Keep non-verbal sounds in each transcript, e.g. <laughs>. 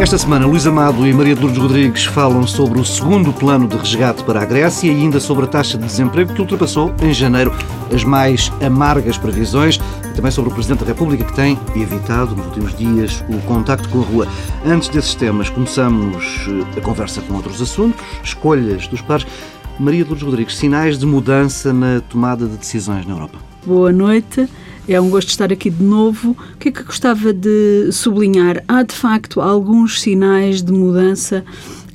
Esta semana, Luís Amado e Maria de Lourdes Rodrigues falam sobre o segundo plano de resgate para a Grécia e ainda sobre a taxa de desemprego que ultrapassou em janeiro as mais amargas previsões e também sobre o Presidente da República que tem evitado nos últimos dias o contacto com a rua. Antes desses temas, começamos eh, a conversa com outros assuntos, escolhas dos pares. Maria de Lourdes Rodrigues, sinais de mudança na tomada de decisões na Europa. Boa noite. É um gosto estar aqui de novo. O que é que gostava de sublinhar? Há, de facto, alguns sinais de mudança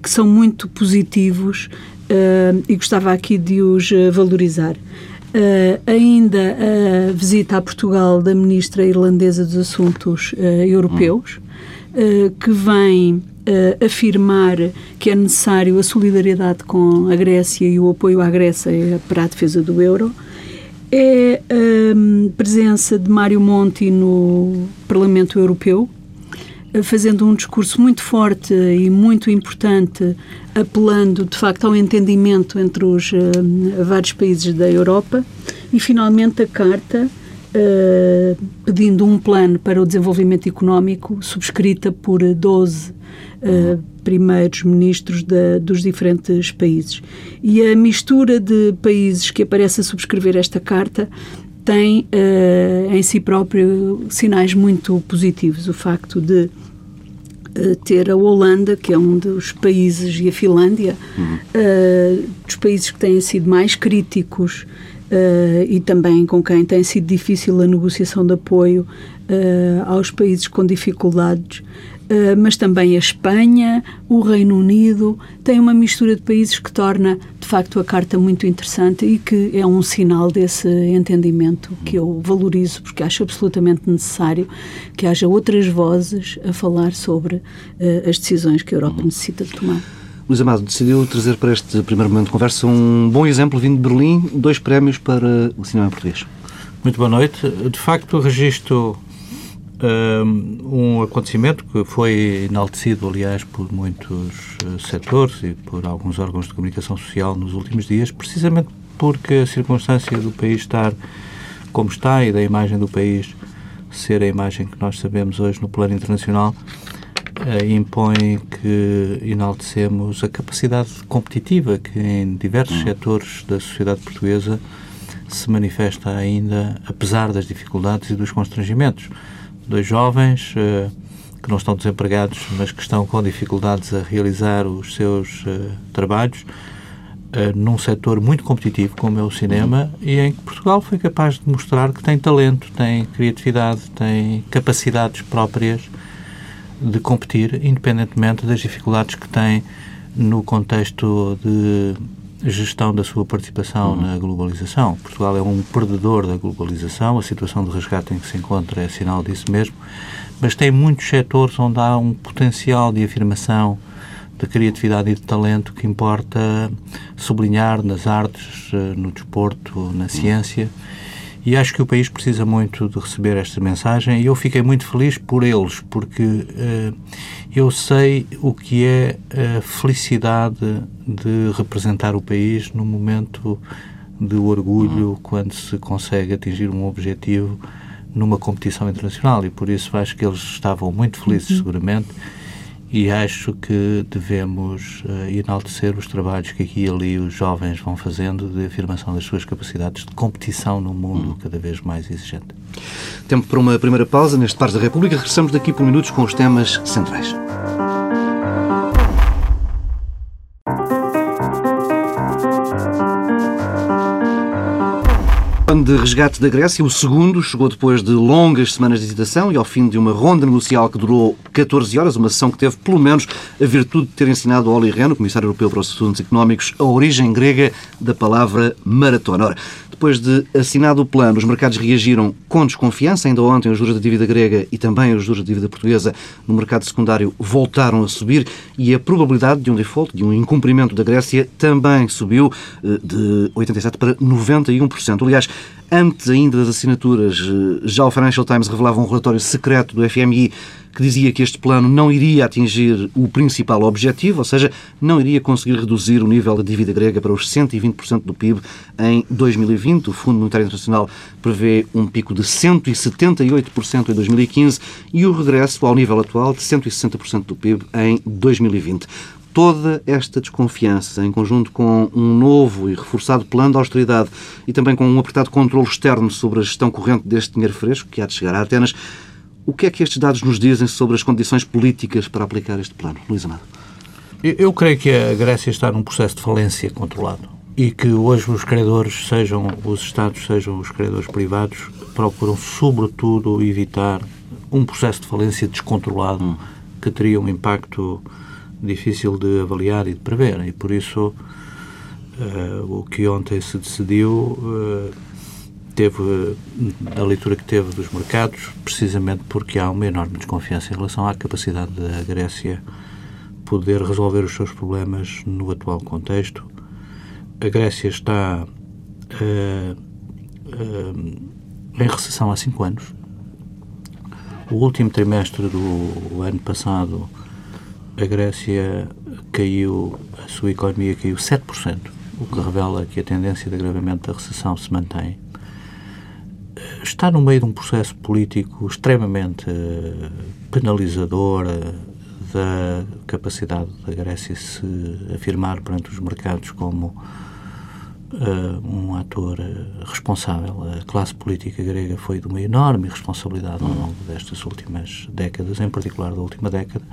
que são muito positivos uh, e gostava aqui de os uh, valorizar. Uh, ainda a visita a Portugal da ministra irlandesa dos Assuntos Europeus, que vem afirmar que é necessário a solidariedade com a Grécia e o apoio à Grécia para a defesa do euro é a hum, presença de Mário Monti no Parlamento Europeu, eh, fazendo um discurso muito forte e muito importante, apelando de facto ao entendimento entre os uh, vários países da Europa, e finalmente a carta uh, pedindo um plano para o desenvolvimento económico, subscrita por 12 uh, primeiros ministros da, dos diferentes países. E a mistura de países que aparece a subscrever esta carta tem uh, em si próprio sinais muito positivos. O facto de ter a Holanda, que é um dos países, e a Finlândia, uhum. uh, dos países que têm sido mais críticos e também com quem tem sido difícil a negociação de apoio aos países com dificuldades. Uh, mas também a Espanha, o Reino Unido, tem uma mistura de países que torna, de facto, a carta muito interessante e que é um sinal desse entendimento que eu valorizo, porque acho absolutamente necessário que haja outras vozes a falar sobre uh, as decisões que a Europa necessita de tomar. Luís Amado decidiu trazer para este primeiro momento de conversa um bom exemplo vindo de Berlim, dois prémios para o cinema português. Muito boa noite. De facto, registro um acontecimento que foi enaltecido, aliás, por muitos uh, setores e por alguns órgãos de comunicação social nos últimos dias, precisamente porque a circunstância do país estar como está e da imagem do país ser a imagem que nós sabemos hoje no plano internacional, uh, impõe que enaltecemos a capacidade competitiva que em diversos uhum. setores da sociedade portuguesa se manifesta ainda, apesar das dificuldades e dos constrangimentos dois jovens uh, que não estão desempregados, mas que estão com dificuldades a realizar os seus uh, trabalhos uh, num setor muito competitivo como é o cinema e em que Portugal foi capaz de mostrar que tem talento, tem criatividade, tem capacidades próprias de competir, independentemente das dificuldades que tem no contexto de gestão da sua participação uhum. na globalização. Portugal é um perdedor da globalização, a situação de resgate em que se encontra é sinal disso mesmo, mas tem muitos setores onde há um potencial de afirmação de criatividade e de talento que importa sublinhar nas artes, eh, no desporto, na ciência. E acho que o país precisa muito de receber esta mensagem e eu fiquei muito feliz por eles, porque uh, eu sei o que é a felicidade de representar o país no momento de orgulho, uhum. quando se consegue atingir um objetivo numa competição internacional. E por isso acho que eles estavam muito felizes, uhum. seguramente e acho que devemos uh, enaltecer os trabalhos que aqui e ali os jovens vão fazendo de afirmação das suas capacidades de competição num mundo hum. cada vez mais exigente. Tempo para uma primeira pausa neste Pares da República. Regressamos daqui por minutos com os temas centrais. Plano de resgate da Grécia, o segundo, chegou depois de longas semanas de hesitação e ao fim de uma ronda negocial que durou 14 horas, uma sessão que teve, pelo menos, a virtude de ter ensinado ao Olli Rehn, o Comissário Europeu para os Assuntos Económicos, a origem grega da palavra maratona. Ora, depois de assinado o plano, os mercados reagiram com desconfiança. Ainda ontem os juros da dívida grega e também os juros da dívida portuguesa no mercado secundário voltaram a subir e a probabilidade de um default, de um incumprimento da Grécia, também subiu eh, de 87% para 91%. Aliás, Antes ainda das assinaturas, eh, já o Financial Times revelava um relatório secreto do FMI que dizia que este plano não iria atingir o principal objetivo, ou seja, não iria conseguir reduzir o nível da dívida grega para os 120% do PIB em 2020. O Fundo Monetário Internacional prevê um pico de 178% em 2015 e o regresso ao nível atual de 160% do PIB em 2020 toda esta desconfiança, em conjunto com um novo e reforçado plano de austeridade e também com um apertado controle externo sobre a gestão corrente deste dinheiro fresco, que há de chegar a Atenas, o que é que estes dados nos dizem sobre as condições políticas para aplicar este plano? Luís Amado. Eu creio que a Grécia está num processo de falência controlado e que hoje os credores, sejam os Estados, sejam os credores privados, procuram sobretudo evitar um processo de falência descontrolado hum. que teria um impacto difícil de avaliar e de prever. E por isso uh, o que ontem se decidiu uh, teve a leitura que teve dos mercados, precisamente porque há uma enorme desconfiança em relação à capacidade da Grécia poder resolver os seus problemas no atual contexto. A Grécia está uh, em recessão há cinco anos. O último trimestre do ano passado a Grécia caiu, a sua economia caiu 7%, o que revela que a tendência de agravamento da recessão se mantém. Está no meio de um processo político extremamente eh, penalizador eh, da capacidade da Grécia se afirmar perante os mercados como uh, um ator responsável. A classe política grega foi de uma enorme responsabilidade ao longo destas últimas décadas, em particular da última década,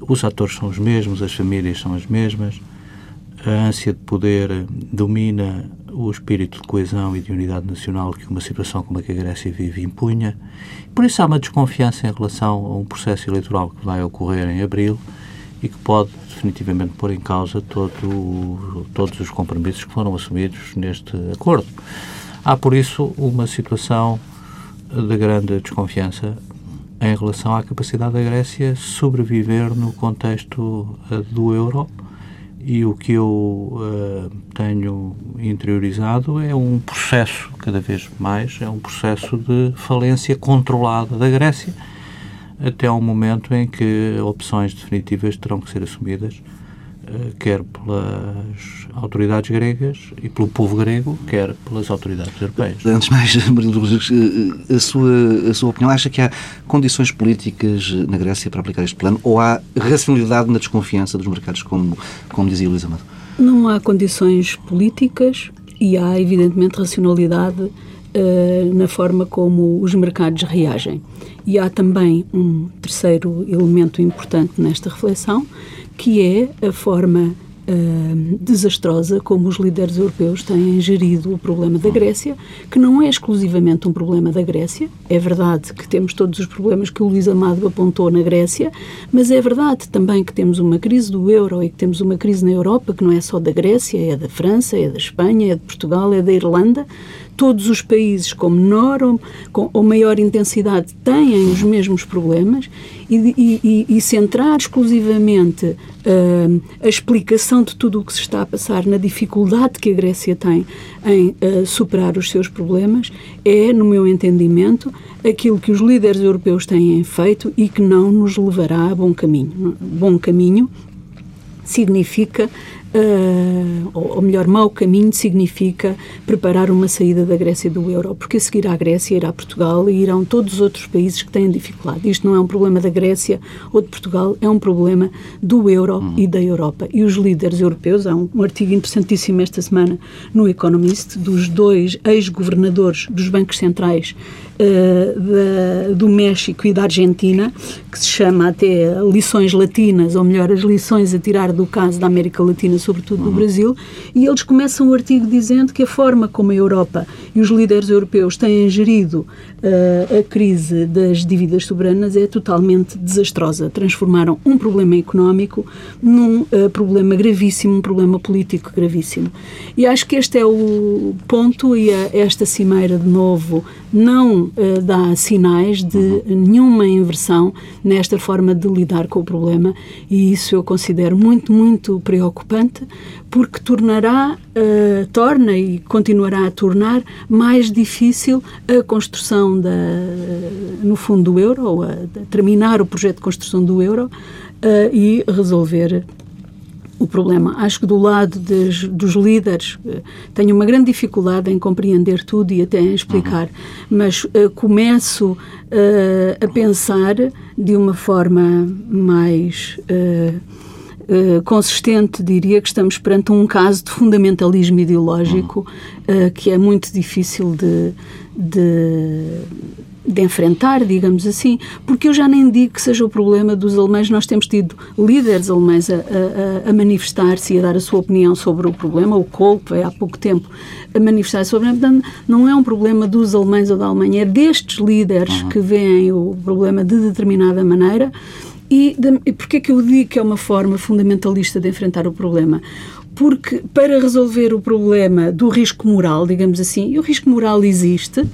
os atores são os mesmos, as famílias são as mesmas, a ânsia de poder domina o espírito de coesão e de unidade nacional que uma situação como a que a Grécia vive impunha. Por isso há uma desconfiança em relação a um processo eleitoral que vai ocorrer em abril e que pode definitivamente pôr em causa todo, todos os compromissos que foram assumidos neste acordo. Há, por isso, uma situação de grande desconfiança em relação à capacidade da Grécia sobreviver no contexto uh, do euro e o que eu uh, tenho interiorizado é um processo, cada vez mais, é um processo de falência controlada da Grécia até ao momento em que opções definitivas terão que ser assumidas quer pelas autoridades gregas e pelo povo grego, quer pelas autoridades europeias. Antes de mais, <laughs> Lourdes, eh, a sua, a sua opinião, acha que há condições políticas na Grécia para aplicar este plano ou há racionalidade na desconfiança dos mercados, como, como dizia Luís Amado? Não há condições políticas e há, evidentemente, racionalidade uh, na forma como os mercados reagem. E há também um terceiro elemento importante nesta reflexão, que é a forma uh, desastrosa como os líderes europeus têm gerido o problema da Grécia, que não é exclusivamente um problema da Grécia. É verdade que temos todos os problemas que o Luís Amado apontou na Grécia, mas é verdade também que temos uma crise do euro e que temos uma crise na Europa que não é só da Grécia, é da França, é da Espanha, é de Portugal, é da Irlanda todos os países com menor ou, com, ou maior intensidade têm os mesmos problemas e, e, e centrar exclusivamente uh, a explicação de tudo o que se está a passar na dificuldade que a Grécia tem em uh, superar os seus problemas é, no meu entendimento, aquilo que os líderes europeus têm feito e que não nos levará a bom caminho. Bom caminho significa uh, ou, melhor, mau caminho significa preparar uma saída da Grécia do euro, porque a seguir à Grécia irá Portugal e irão todos os outros países que têm dificuldade. Isto não é um problema da Grécia ou de Portugal, é um problema do euro uhum. e da Europa. E os líderes europeus, há um, um artigo interessantíssimo esta semana no Economist, dos dois ex-governadores dos bancos centrais uh, da, do México e da Argentina, que se chama até Lições Latinas, ou melhor, as lições a tirar do caso da América Latina, sobretudo do uhum. Brasil, e eles começam o artigo dizendo que a forma como a Europa e os líderes europeus têm gerido uh, a crise das dívidas soberanas é totalmente desastrosa. Transformaram um problema económico num uh, problema gravíssimo, um problema político gravíssimo. E acho que este é o ponto e a, esta cimeira, de novo, não uh, dá sinais de uhum. nenhuma inversão nesta forma de lidar com o problema e isso eu considero muito, muito preocupante porque tornará, uh, torna e continuará a tornar mais difícil a construção da, no fundo do euro, ou a, terminar o projeto de construção do euro uh, e resolver o problema. Acho que do lado des, dos líderes uh, tenho uma grande dificuldade em compreender tudo e até em explicar, uhum. mas uh, começo uh, a pensar de uma forma mais consistente, diria que estamos perante um caso de fundamentalismo ideológico uhum. que é muito difícil de, de de enfrentar, digamos assim, porque eu já nem digo que seja o problema dos alemães, nós temos tido líderes alemães a, a, a manifestar-se e a dar a sua opinião sobre o problema, o Kohl, que veio há pouco tempo a manifestar-se sobre portanto, não é um problema dos alemães ou da Alemanha, é destes líderes que veem o problema de determinada maneira e, de, e porquê que eu digo que é uma forma fundamentalista de enfrentar o problema? porque para resolver o problema do risco moral, digamos assim, e o risco moral existe, uh,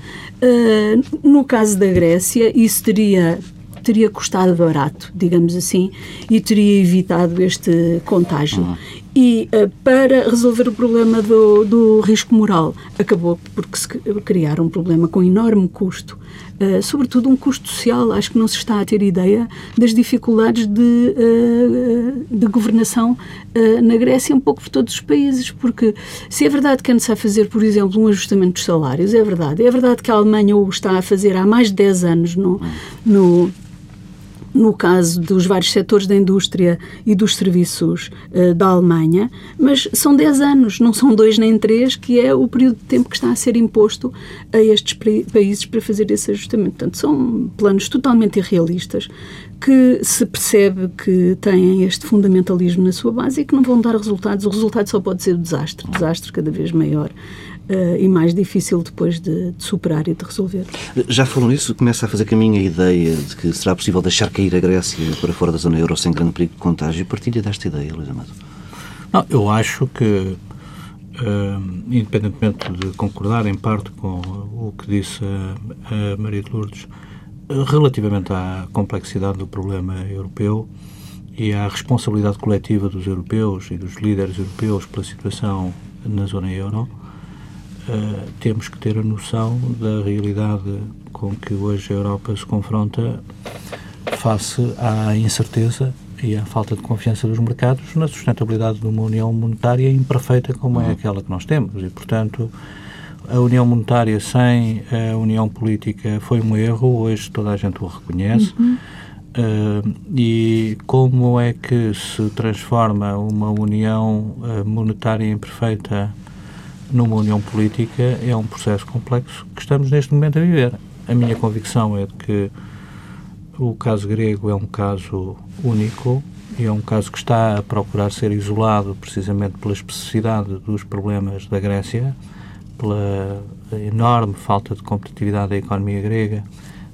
no caso da Grécia, isso teria teria custado barato, digamos assim, e teria evitado este contágio. E uh, para resolver o problema do, do risco moral, acabou porque se criar um problema com enorme custo, uh, sobretudo um custo social. Acho que não se está a ter ideia das dificuldades de, uh, de governação na Grécia, um pouco por todos os países, porque se é verdade que é necessário fazer, por exemplo, um ajustamento dos salários, é verdade. É verdade que a Alemanha o está a fazer há mais de 10 anos no, no no caso dos vários setores da indústria e dos serviços uh, da Alemanha, mas são 10 anos, não são dois nem três, que é o período de tempo que está a ser imposto a estes países para fazer esse ajustamento. Portanto, são planos totalmente irrealistas que se percebe que têm este fundamentalismo na sua base e que não vão dar resultados. O resultado só pode ser o desastre, desastre cada vez maior uh, e mais difícil depois de, de, superar e de resolver. Já falou nisso? Começa a fazer caminho a ideia de que será possível deixar cair a Grécia para fora da zona euro sem grande perigo de contágio. Partilha desta ideia, Luís Amado? Não, eu acho que, uh, independentemente de concordar em parte com o que disse a, a Maria de Lourdes, relativamente à complexidade do problema europeu e à responsabilidade coletiva dos europeus e dos líderes europeus pela situação na zona euro, uh, temos que ter a noção da realidade com que hoje a Europa se confronta face à incerteza e à falta de confiança dos mercados na sustentabilidade de uma união monetária imperfeita como é uhum. aquela que nós temos. E, portanto, a união monetária sem a união política foi um erro, hoje toda a gente o reconhece. Uhum. Uh, e como é que se transforma uma união uh, monetária imperfeita numa união política é um processo complexo que estamos neste momento a viver. A minha convicção é de que o caso grego é um caso único e é um caso que está a procurar ser isolado precisamente pela especificidade dos problemas da Grécia, pela enorme falta de competitividade da economia grega,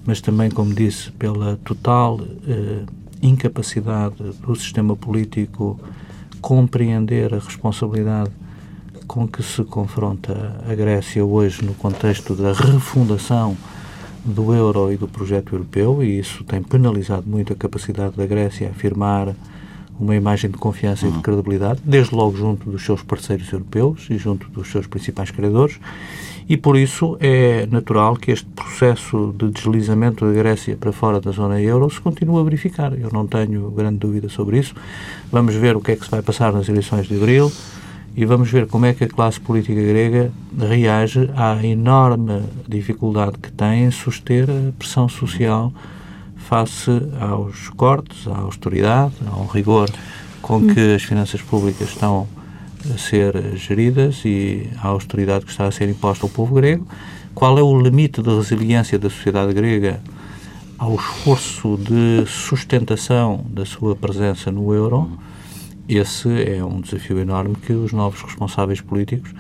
mas também, como disse, pela total eh, incapacidade do sistema político compreender a responsabilidade com que se confronta a Grécia hoje no contexto da refundação do euro e do projeto europeu, e isso tem penalizado muito a capacidade da Grécia a afirmar uma imagem de confiança e de uhum. credibilidade, desde logo junto dos seus parceiros europeus e junto dos seus principais credores, e por isso é natural que este processo de deslizamento da Grécia para fora da zona euro se continue a verificar. Eu não tenho grande dúvida sobre isso. Vamos ver o que é que se vai passar nas eleições de abril e vamos ver como é que a classe política grega reage à enorme dificuldade que tem em suster a pressão social face aos cortes, à austeridade, ao rigor com que as finanças públicas estão a ser geridas e à austeridade que está a ser imposta ao povo grego. Qual é o limite de resiliência da sociedade grega ao esforço de sustentação da sua presença no euro? Esse é um desafio enorme que os novos responsáveis políticos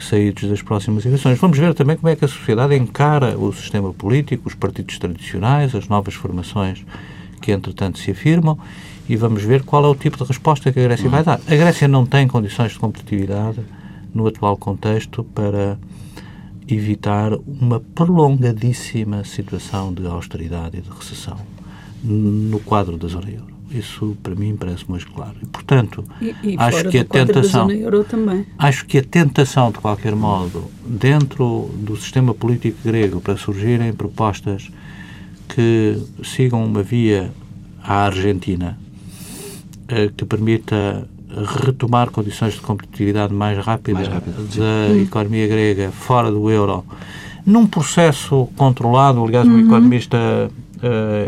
saídos das próximas eleições. Vamos ver também como é que a sociedade encara o sistema político, os partidos tradicionais, as novas formações que, entretanto, se afirmam e vamos ver qual é o tipo de resposta que a Grécia vai dar. A Grécia não tem condições de competitividade no atual contexto para evitar uma prolongadíssima situação de austeridade e de recessão no quadro da zona euro. Isso para mim parece muito claro. E, portanto, e, e acho que a tentação também. acho que a tentação de qualquer modo dentro do sistema político grego para surgirem propostas que sigam uma via à Argentina eh, que permita retomar condições de competitividade mais rápida, mais rápida da sim. economia grega fora do euro, num processo controlado. Aliás, uhum. um economista uh,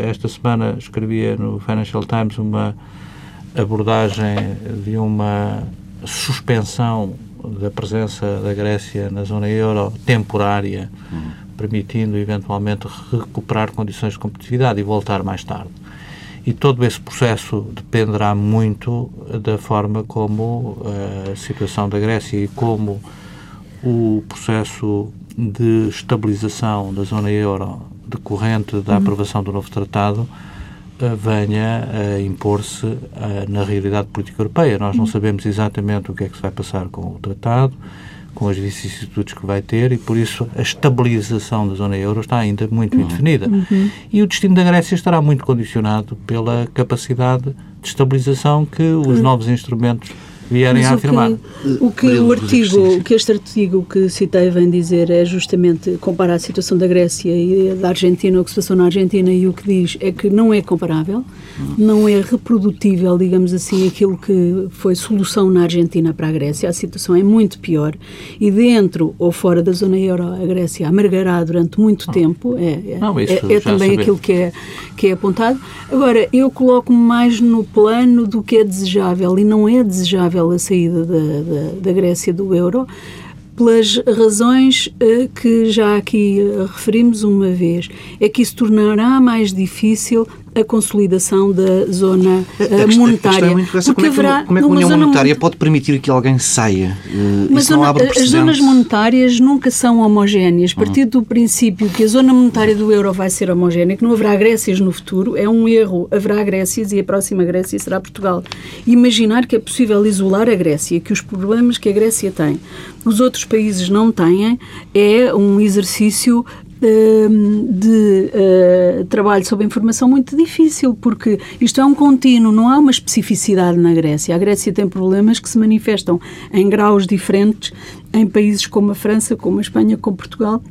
esta semana escrevia no Financial Times uma abordagem de uma suspensão da presença da Grécia na zona euro temporária, uhum. permitindo eventualmente recuperar condições de competitividade e voltar mais tarde. E todo esse processo dependerá muito da forma como eh, a situação da Grécia e como o processo de estabilização da zona euro decorrente da uhum. aprovação do novo tratado eh, venha a impor-se eh, na realidade política europeia. Nós não uhum. sabemos exatamente o que é que se vai passar com o tratado, com as vicissitudes que vai ter e, por isso, a estabilização da zona euro está ainda muito uhum. indefinida. Uhum. E o destino da Grécia estará muito condicionado pela capacidade de estabilização que os novos instrumentos vierem Mas a afirmar. O que, o, que o artigo, que este artigo que citei vem dizer é justamente comparar a situação da Grécia e da Argentina, o que se passou na Argentina, e o que diz é que não é comparável, não é reprodutível, digamos assim, aquilo que foi solução na Argentina para a Grécia. A situação é muito pior e dentro ou fora da zona euro, a Grécia amargará durante muito tempo. É, é, não, é, é também aquilo que é, que é apontado. Agora, eu coloco-me mais no plano do que é desejável e não é desejável a saída da, da, da Grécia do euro pelas razões uh, que já aqui uh, referimos uma vez. É que isso tornará mais difícil a consolidação da zona uh, monetária. A questão é Porque como, haverá, é que, como é que a União Monetária pode permitir que alguém saia? Uh, Mas zona, as zonas monetárias nunca são homogéneas. A partir do princípio que a zona monetária do euro vai ser homogénea, que não haverá Grécias no futuro, é um erro. Haverá Grécias e a próxima Grécia será Portugal. Imaginar que é possível isolar a Grécia, que os problemas que a Grécia tem, os outros países não têm, é um exercício de uh, trabalho sobre informação muito difícil, porque isto é um contínuo, não há uma especificidade na Grécia. A Grécia tem problemas que se manifestam em graus diferentes em países como a França, como a Espanha, como Portugal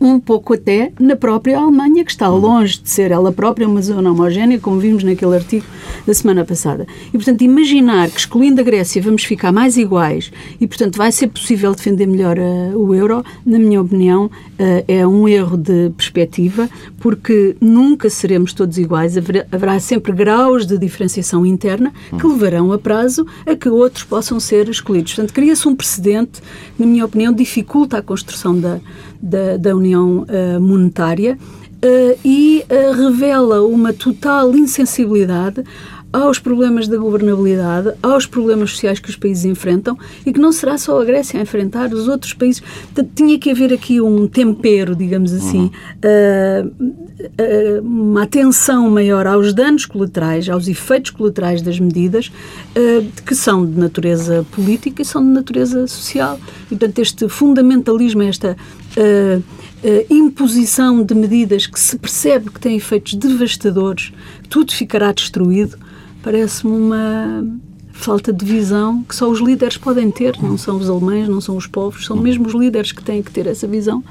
um pouco até na própria Alemanha, que está longe de ser ela própria uma zona homogénea, como vimos naquele artigo da semana passada. E, portanto, imaginar que excluindo a Grécia vamos ficar mais iguais e, portanto, vai ser possível defender melhor uh, o euro, na minha opinião, uh, é um erro de perspectiva, porque nunca seremos todos iguais, haverá, haverá sempre graus de diferenciação interna que levarão a prazo a que outros possam ser escolhidos. Portanto, cria-se um precedente, na minha opinião, dificulta a construção da da, da União uh, Monetária uh, e uh, revela uma total insensibilidade aos problemas da governabilidade, aos problemas sociais que os países enfrentam e que não será só a Grécia a enfrentar, os outros países. Portanto, tinha que haver aqui um tempero, digamos assim, uhum. uh, uh, uma atenção maior aos danos colaterais, aos efeitos colaterais das medidas, uh, que são de natureza política e são de natureza social. E, portanto, este fundamentalismo, esta uh, imposição de medidas que se percebe que têm efeitos devastadores, tudo ficará destruído, parece-me uma falta de visão que só os líderes podem ter, não são os alemães, não são os povos, são mesmo os líderes que têm que ter essa visão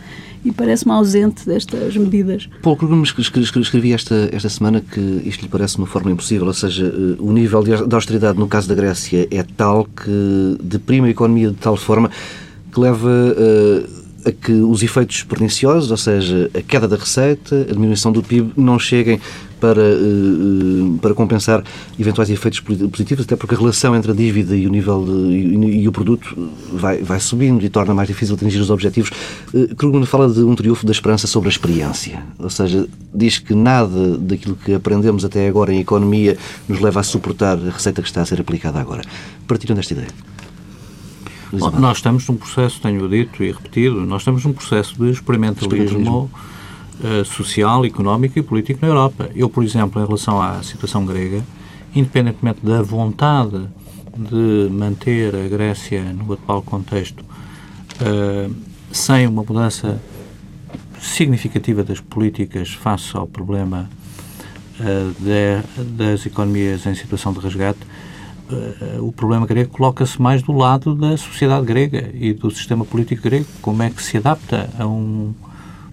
e parece-me ausente destas medidas. Paulo Krugman escrevi esta, esta semana que isto lhe parece uma forma impossível, ou seja, eh, o nível de austeridade no caso da Grécia é tal que deprime a economia de tal forma que leva uh, a que os efeitos perniciosos, ou seja, a queda da receita, a diminuição do PIB, não cheguem para, eh, eh, para compensar eventuais efeitos positivos, até porque a relação entre a dívida e o nível de, e, o produto vai, vai subindo e torna mais difícil atingir os objetivos. Eh, Krugman fala de um triunfo da esperança sobre a experiência, ou seja, diz que nada daquilo que aprendemos até agora em economia nos leva a suportar a receita que está a ser aplicada agora. Partiram desta ideia. Nós estamos num processo, tenho dito e repetido, nós estamos num processo de experimentalismo, experimentalismo. Uh, social, económico e político na Europa. Eu, por exemplo, em relação à situação grega, independentemente da vontade de manter a Grécia no atual contexto, uh, sem uma mudança significativa das políticas face ao problema uh, de, das economias em situação de resgate, o problema grego coloca-se mais do lado da sociedade grega e do sistema político grego. Como é que se adapta a um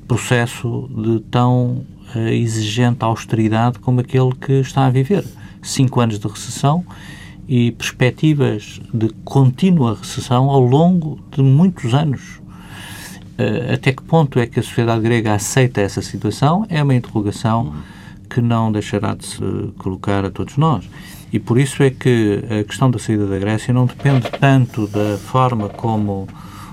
processo de tão uh, exigente austeridade como aquele que está a viver? Cinco anos de recessão e perspectivas de contínua recessão ao longo de muitos anos. Uh, até que ponto é que a sociedade grega aceita essa situação? É uma interrogação que não deixará de se colocar a todos nós. E por isso é que a questão da saída da Grécia não depende tanto da forma como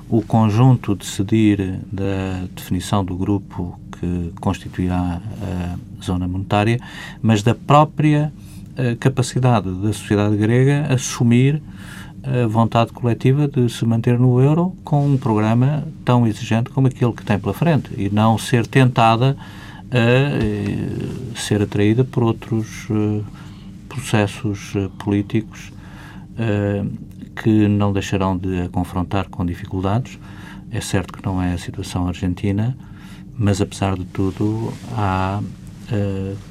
o conjunto decidir da definição do grupo que constituirá a zona monetária, mas da própria a capacidade da sociedade grega assumir a vontade coletiva de se manter no euro com um programa tão exigente como aquele que tem pela frente e não ser tentada a eh, ser atraída por outros eh, processos eh, políticos que não deixarão de a confrontar com dificuldades. É certo que não é a situação argentina, mas apesar de tudo há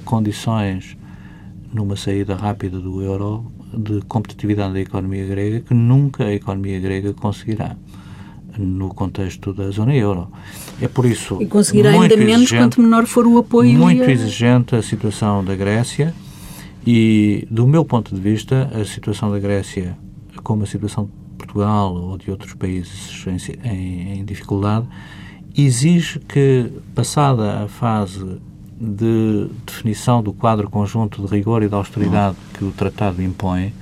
condições numa saída rápida do euro de competitividade da economia grega que nunca a economia grega conseguirá no contexto da zona euro. É por isso e conseguirá ainda menos quanto menor for o apoio. Muito a... exigente a situação da Grécia e, do meu ponto de vista, a situação da Grécia, como a situação de Portugal ou de outros países em, em, em dificuldade, exige que, passada a fase de definição do quadro conjunto de rigor e de austeridade que o tratado impõe,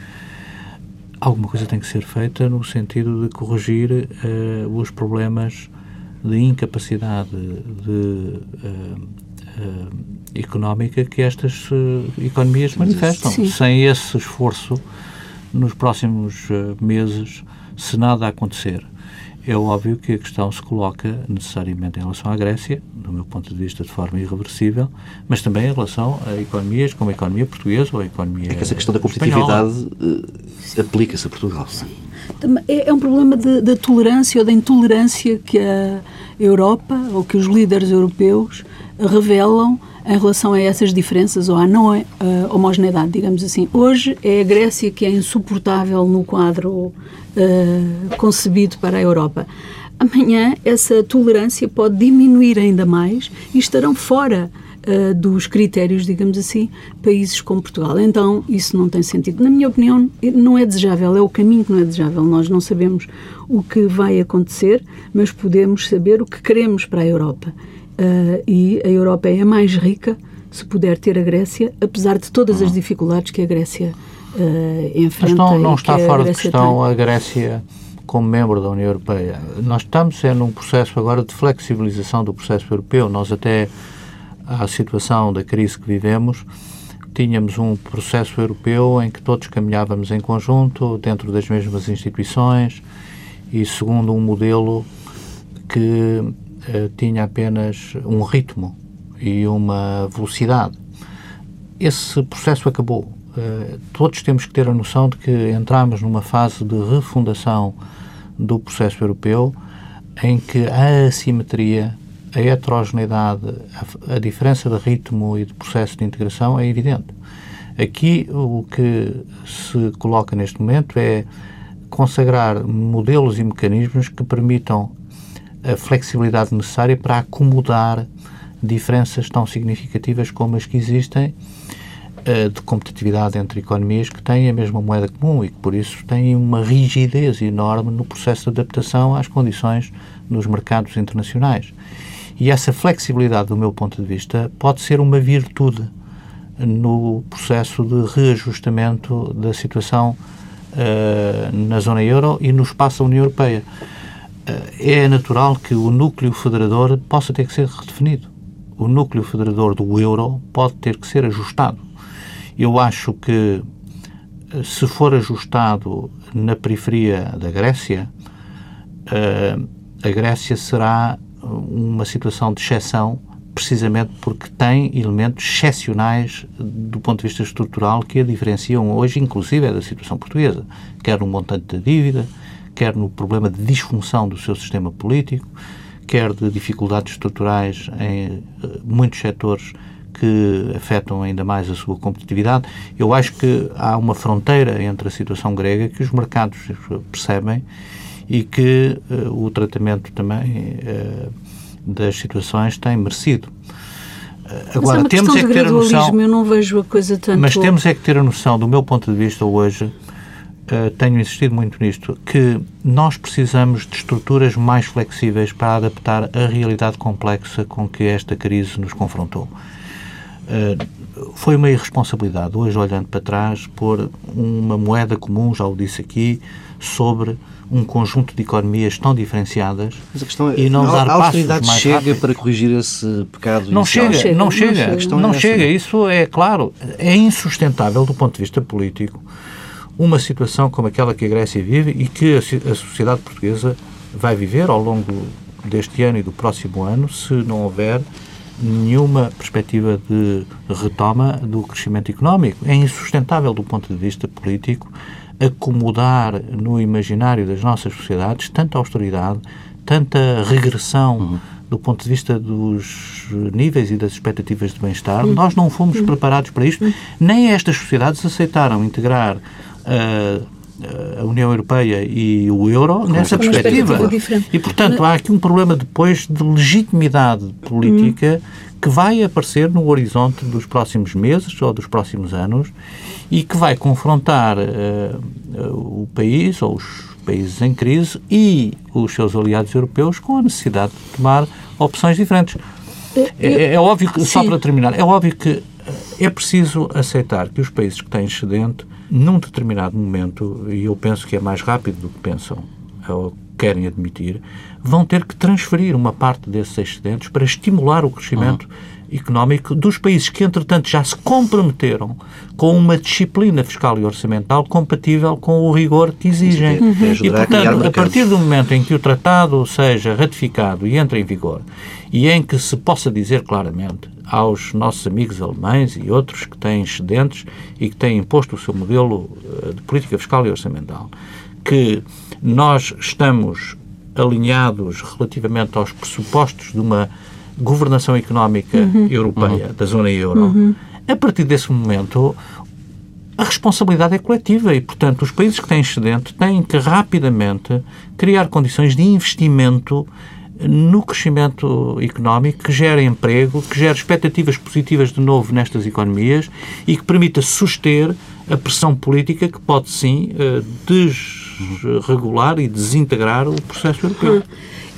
alguma coisa tem que ser feita no sentido de corrigir uh, os problemas de incapacidade de, uh, uh, económica que estas economias manifestam. Sim. Sem esse esforço, nos próximos meses, se nada acontecer, é óbvio que a questão se coloca necessariamente em relação à Grécia, do meu ponto de vista, de forma irreversível, mas também em relação a economias como a economia portuguesa ou a economia. É que essa questão da competitividade uh, aplica-se a Portugal. Sim. É, é um problema da tolerância ou da intolerância que a Europa ou que os líderes europeus revelam em relação a essas diferenças ou à não uh, homogeneidade, digamos assim. Hoje é a Grécia que é insuportável no quadro uh, concebido para a Europa. Amanhã essa tolerância pode diminuir ainda mais e estarão fora uh, dos critérios, digamos assim, países como Portugal. Então isso não tem sentido. Na minha opinião, não é desejável, é o caminho que não é desejável. Nós não sabemos o que vai acontecer, mas podemos saber o que queremos para a Europa uh, e a Europa é a mais rica se puder ter a Grécia, apesar de todas as uhum. dificuldades que a Grécia uh, enfrenta. Mas não, não está fora de questão tem. a Grécia como membro da União Europeia. Nós estamos é num processo agora de flexibilização do processo europeu. Nós até à situação da crise que vivemos, tínhamos um processo europeu em que todos caminhávamos em conjunto, dentro das mesmas instituições e segundo um modelo que tinha apenas um ritmo e uma velocidade. Esse processo acabou. Uh, todos temos que ter a noção de que entramos numa fase de refundação do processo europeu em que a assimetria, a heterogeneidade, a diferença de ritmo e de processo de integração é evidente. Aqui o que se coloca neste momento é consagrar modelos e mecanismos que permitam a flexibilidade necessária para acomodar diferenças tão significativas como as que existem eh, de competitividade entre economias que têm a mesma moeda comum e que, por isso, têm uma rigidez enorme no processo de adaptação às condições nos mercados internacionais. E essa flexibilidade, do meu ponto de vista, pode ser uma virtude no processo de reajustamento da situação uh, na zona euro e no espaço da União Europeia. É natural que o núcleo federador possa ter que ser redefinido. O núcleo federador do euro pode ter que ser ajustado. Eu acho que, eh, se for ajustado na periferia da Grécia, eh, a Grécia será uma situação de exceção, precisamente porque tem elementos excepcionais do ponto de vista estrutural que a diferenciam hoje, inclusive, é da situação portuguesa, quer no montante da dívida, quer no problema de disfunção do seu sistema político, quer de dificuldades estruturais em uh, muitos setores que afetam ainda mais a sua competitividade. Eu acho que há uma fronteira entre a situação grega que os mercados percebem e que uh, o tratamento também uh, das situações tem merecido. Uh, agora, temos é que ter a noção. Eu não vejo a coisa tanto. Mas temos é que ter a noção, do meu ponto de vista hoje, tenho insistido muito nisto, que nós precisamos de estruturas mais flexíveis para adaptar a realidade complexa com que esta crise nos confrontou. foi uma irresponsabilidade, hoje olhando para trás, pôr uma moeda comum, já o disse aqui, sobre um conjunto de economias tão diferenciadas Mas a questão é, e não a, dar a austeridade passos chega rápidos. para corrigir esse pecado não chega, não chega, não chega, não chega, não chega. Isso é claro, é insustentável do ponto de vista político uma situação como aquela que a Grécia vive e que a, sociedade portuguesa vai viver ao longo deste ano e do próximo ano se não houver nenhuma perspectiva de retoma do crescimento económico. É insustentável do ponto de vista político acomodar no imaginário das nossas sociedades tanta austeridade, tanta regressão uhum. do ponto de vista dos níveis e das expectativas de bem-estar. Uhum. Nós não fomos uhum. preparados para isto, nem estas sociedades aceitaram integrar a União Europeia e o euro nessa perspectiva. perspectiva e, portanto, há aqui um problema depois de legitimidade política uhum. que vai aparecer no horizonte dos próximos meses ou dos próximos anos e que vai confrontar uh, o país ou os países em crise e os seus aliados europeus com a necessidade de tomar opções diferentes. É, é, é óbvio que, Sim. só para terminar, é óbvio que é preciso aceitar que os países que têm excedente, num determinado momento, e eu penso que é mais rápido do que pensam ou querem admitir, vão ter que transferir uma parte desses excedentes para estimular o crescimento uhum económico dos países que, entretanto, já se comprometeram com uma disciplina fiscal e orçamental compatível com o rigor que exigem. Uhum. E, portanto, a partir do momento em que o tratado seja ratificado e entre em vigor e em que se possa dizer claramente aos nossos amigos alemães e outros que têm excedentes e que têm imposto o seu modelo eh, de política fiscal e orçamental, que nós estamos alinhados relativamente aos pressupostos de uma governação económica uhum. europeia, uhum. da zona euro, uhum. a partir desse momento a responsabilidade é coletiva e, portanto, os países que têm excedente têm que rapidamente criar condições de investimento no crescimento económico que gere emprego, que gere expectativas positivas de novo nestas economias e que permita suster a pressão política que pode sim eh, desregular e desintegrar o processo europeu. Uhum.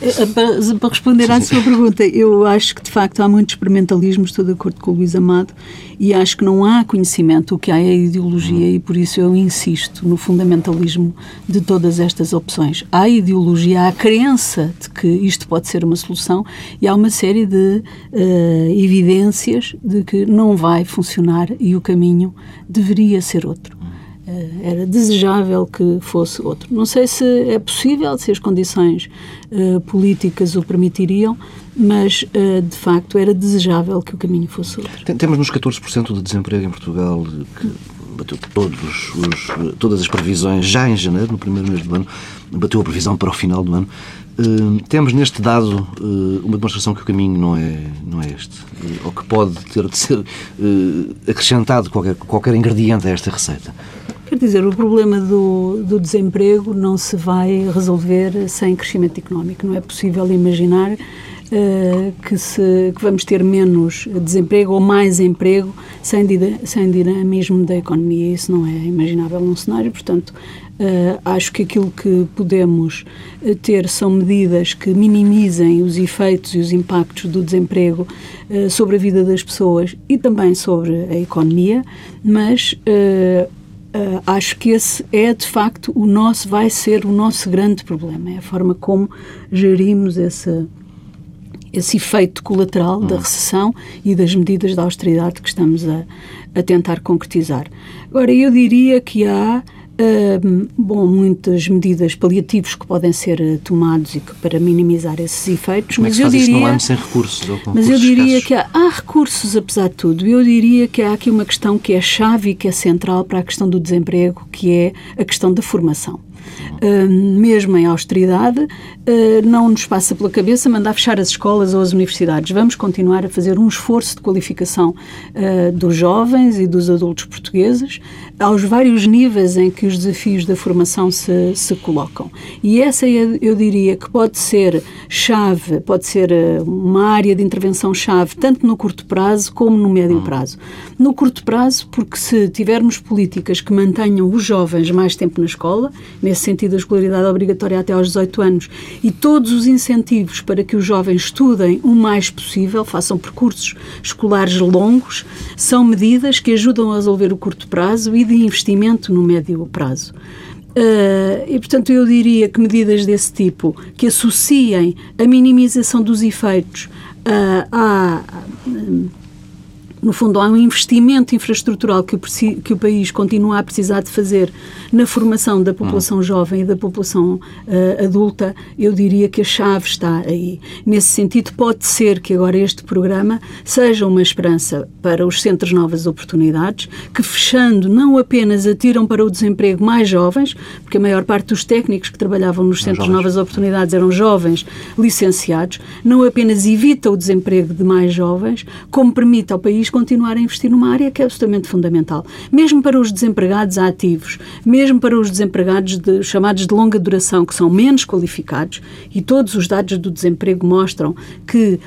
Eh, para, para responder à sua pergunta, eu acho que de facto há muitos experimentalismos, estou de acordo com o Luís Amado, e acho que não há conhecimento, o que há é ideologia, e por isso eu insisto no fundamentalismo de todas estas opções. Há ideologia, há a crença de que isto pode ser uma solução, e há uma série de uh, evidências de que não vai funcionar e o caminho deveria ser outro. Eh, era desejável que fosse outro. Não sei se é possível, se as condições uh, políticas o permitiriam, mas uh, de facto era desejável que o caminho fosse outro. Temos nos 14% de desemprego em Portugal, que bateu todos os, todas as previsões já em janeiro, no primeiro mês do ano, bateu a previsão para o final do ano. Uh, temos neste dado uh, uma demonstração que o caminho não é, não é este, uh, ou que pode ter de ser acrescentado qualquer, qualquer ingrediente a esta receita. Quer dizer, o problema do, do desemprego não se vai resolver sem crescimento económico. Não é possível imaginar que, se, que vamos ter menos desemprego ou mais emprego sem, sem dinamismo da economia. Isso não é imaginável num cenário. Portanto, uh, acho que aquilo que podemos eh, ter são medidas que minimizem os efeitos e os impactos do desemprego uh, sobre a vida das pessoas e também sobre a economia, mas Uh, acho que esse é de facto o nosso, vai ser o nosso grande problema, é a forma como gerimos esse, esse efeito colateral da hum. recessão e das medidas de austeridade que estamos a, a tentar concretizar. Agora, eu diria que há Uh, bom, muitas medidas paliativas que podem ser uh, tomados e que, para minimizar esses efeitos, Como é mas é eu diria, sem recursos, mas eu diria que há, há, recursos apesar de tudo. Eu diria que há aqui uma questão que é chave e que é central para a questão do desemprego, que é a questão da formação. Uh, mesmo em austeridade, uh, não nos passa pela cabeça mandar fechar as escolas ou as universidades. Vamos continuar a fazer um esforço de qualificação uh, dos jovens e dos adultos portugueses aos vários níveis em que os desafios da formação se, se colocam. E essa eu, eu diria que pode ser chave, pode ser uma área de intervenção chave, tanto no curto prazo como no médio prazo. No curto prazo, porque se tivermos políticas que mantenham os jovens mais tempo na escola, nesse sentido a escolaridade obrigatória até aos 18 anos, e todos os incentivos para que os jovens estudem o mais possível, façam percursos escolares longos, são medidas que ajudam a resolver o curto prazo e de investimento no médio prazo. Uh, e, portanto, eu diria que medidas desse tipo, que associem a minimização dos efeitos uh, à. No fundo, há um investimento infraestrutural que o, que o país continua a precisar de fazer na formação da população hum. jovem e da população uh, adulta. Eu diria que a chave está aí. Nesse sentido, pode ser que agora este programa seja uma esperança para os centros novas oportunidades, que fechando não apenas atiram para o desemprego mais jovens, porque a maior parte dos técnicos que trabalhavam nos centros jovens. novas oportunidades eram jovens licenciados, não apenas evita o desemprego de mais jovens, como permite ao país continuar a investir numa área que é absolutamente fundamental. Mesmo para os desempregados ativos, mesmo para os desempregados de, chamados de longa duração, que são menos qualificados, e todos os dados do desemprego mostram que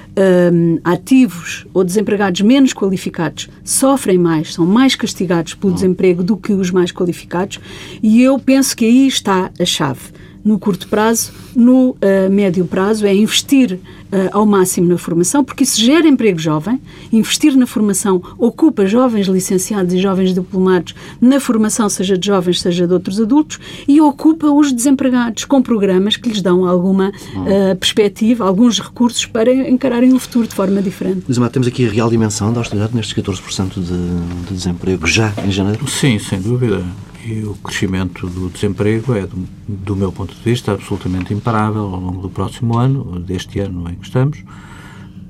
um, ativos ou desempregados menos qualificados sofrem mais, são mais castigados pelo desemprego do que os mais qualificados, e eu penso que aí está a chave no curto prazo, no uh, médio prazo, é investir uh, ao máximo na formação, porque isso gera emprego jovem. Investir na formação ocupa jovens licenciados e jovens diplomados na formação, seja de jovens, seja de outros adultos, e ocupa os desempregados com programas que lhes dão alguma uh, perspectiva, alguns recursos para encararem o futuro de forma diferente. Mas, temos aqui a real dimensão da austeridade nestes 14% de, de desemprego já em janeiro? Sim, sem dúvida. E o crescimento do desemprego é, do, do, meu ponto de vista, absolutamente imparável ao longo do próximo ano, deste ano em que estamos,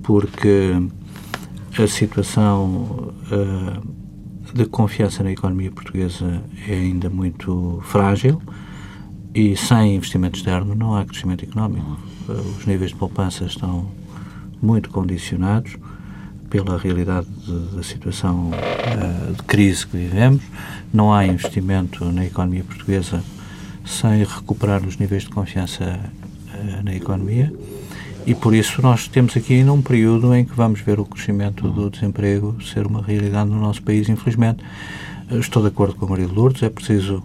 porque a situação uh, de confiança na economia portuguesa é ainda muito frágil e sem investimento externo não há crescimento económico. Uh, os níveis de poupança estão muito condicionados pela realidade da situação uh, de crise que vivemos. Não há investimento na economia portuguesa sem recuperar os níveis de confiança uh, na economia e por isso nós temos aqui ainda um período em que vamos ver o crescimento do desemprego ser uma realidade no nosso país, infelizmente. Estou de acordo com a Maria de Lourdes, é preciso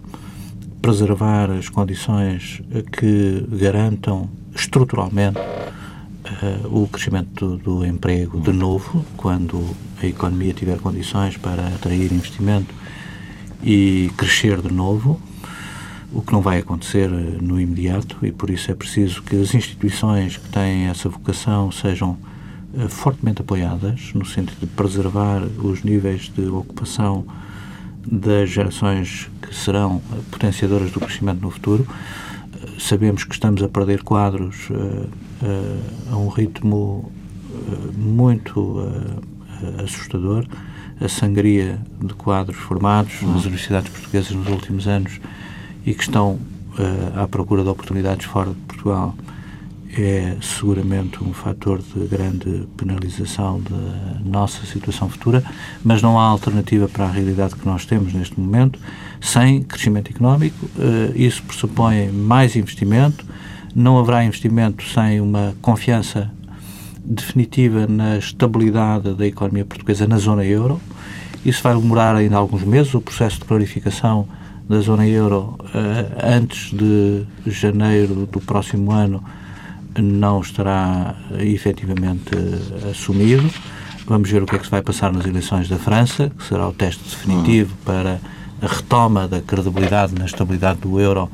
preservar as condições que garantam estruturalmente o crescimento do, do, emprego de novo, quando a economia tiver condições para atrair investimento e crescer de novo, o que não vai acontecer eh, no imediato e por isso é preciso que as instituições que têm essa vocação sejam uh, fortemente apoiadas no sentido de preservar os níveis de ocupação das gerações que serão potenciadoras do crescimento no futuro. Uh, sabemos que estamos a perder quadros uh, a um ritmo muito assustador. A sangria de quadros formados nas universidades portuguesas nos últimos anos e que estão à procura de oportunidades fora de Portugal é seguramente um fator de grande penalização da nossa situação futura, mas não há alternativa para a realidade que nós temos neste momento. Sem crescimento económico, isso pressupõe mais investimento, não haverá investimento sem uma confiança definitiva na estabilidade da economia portuguesa na zona euro. Isso vai demorar ainda alguns meses. O processo de clarificação da zona euro uh, antes de janeiro do próximo ano não estará efetivamente uh, assumido. Vamos ver o que é que se vai passar nas eleições da França, que será o teste definitivo para a retoma da credibilidade na estabilidade do euro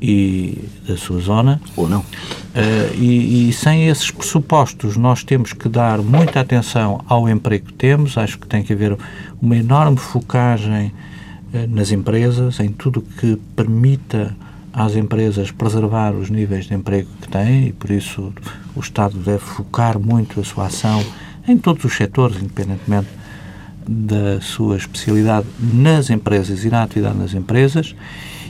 e da sua zona. Ou não. Uh, e, e, sem esses pressupostos, nós temos que dar muita atenção ao emprego que temos. Acho que tem que haver uma enorme focagem uh, nas empresas, em tudo que permita às empresas preservar os níveis de emprego que têm e, por isso, o Estado deve focar muito a sua ação em todos os setores, independentemente da sua especialidade nas empresas e na atividade nas empresas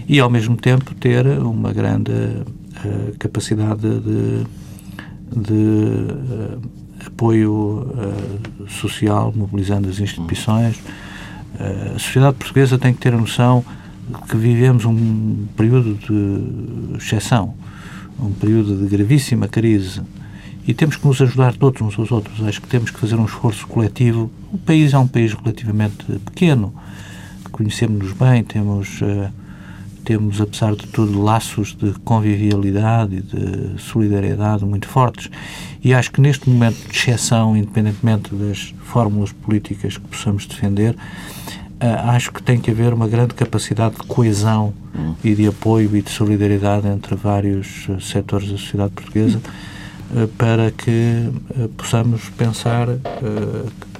e, ao mesmo tempo, ter uma grande uh, capacidade de, de uh, apoio uh, social, mobilizando as instituições. a sociedade portuguesa tem que ter a noção que vivemos um período de exceção, um período de gravíssima crise e temos que nos ajudar todos uns aos outros. Acho que temos que fazer um esforço coletivo. O país é um país relativamente pequeno, conhecemos-nos bem, temos, uh, temos, apesar de tudo, laços de convivialidade e de solidariedade muito fortes. E acho que neste momento de exceção, independentemente das fórmulas políticas que possamos defender, acho que tem que haver uma grande capacidade de coesão hum. e de apoio e de solidariedade entre vários uh, setores da sociedade portuguesa. Eh, para que possamos pensar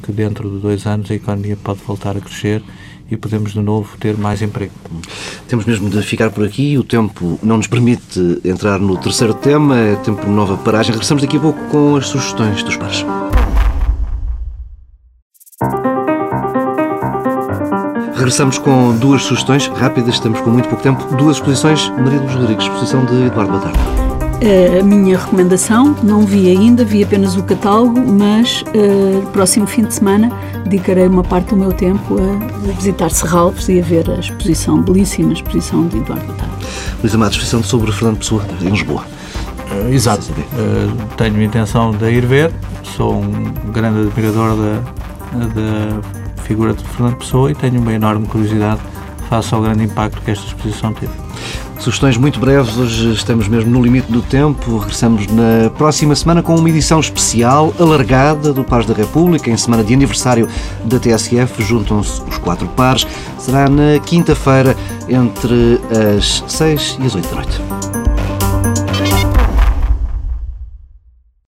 que dentro de dois anos a economia pode voltar a crescer e podemos de novo ter mais emprego. Temos mesmo de ficar por aqui, o tempo não nos permite entrar no terceiro tema, é tempo de nova paragem. Regressamos daqui a pouco com as sugestões dos pares. Regressamos com duas sugestões rápidas, estamos com muito pouco tempo. Duas exposições, Maria dos Rodrigues, exposição de Eduardo Batarda a minha recomendação, não vi ainda, vi apenas o catálogo, mas uh, próximo fim de semana dedicarei uma parte do meu tempo a, visitar Serralves e a ver a exposição, belíssima exposição de Eduardo Otávio. Luís Amado, exposição sobre Fernando Pessoa, em Lisboa. Uh, exato. Uh, tenho a intenção de ir ver, sou um grande admirador da, da figura de Fernando Pessoa e tenho uma enorme curiosidade face ao grande impacto que esta exposição teve. Sugestões muito breves, hoje estamos mesmo no limite do tempo. Regressamos na próxima semana com uma edição especial, alargada, do Pares da República. Em semana de aniversário da TSF, juntam-se os quatro pares. Será na quinta-feira, entre as 6 e as 8 da noite.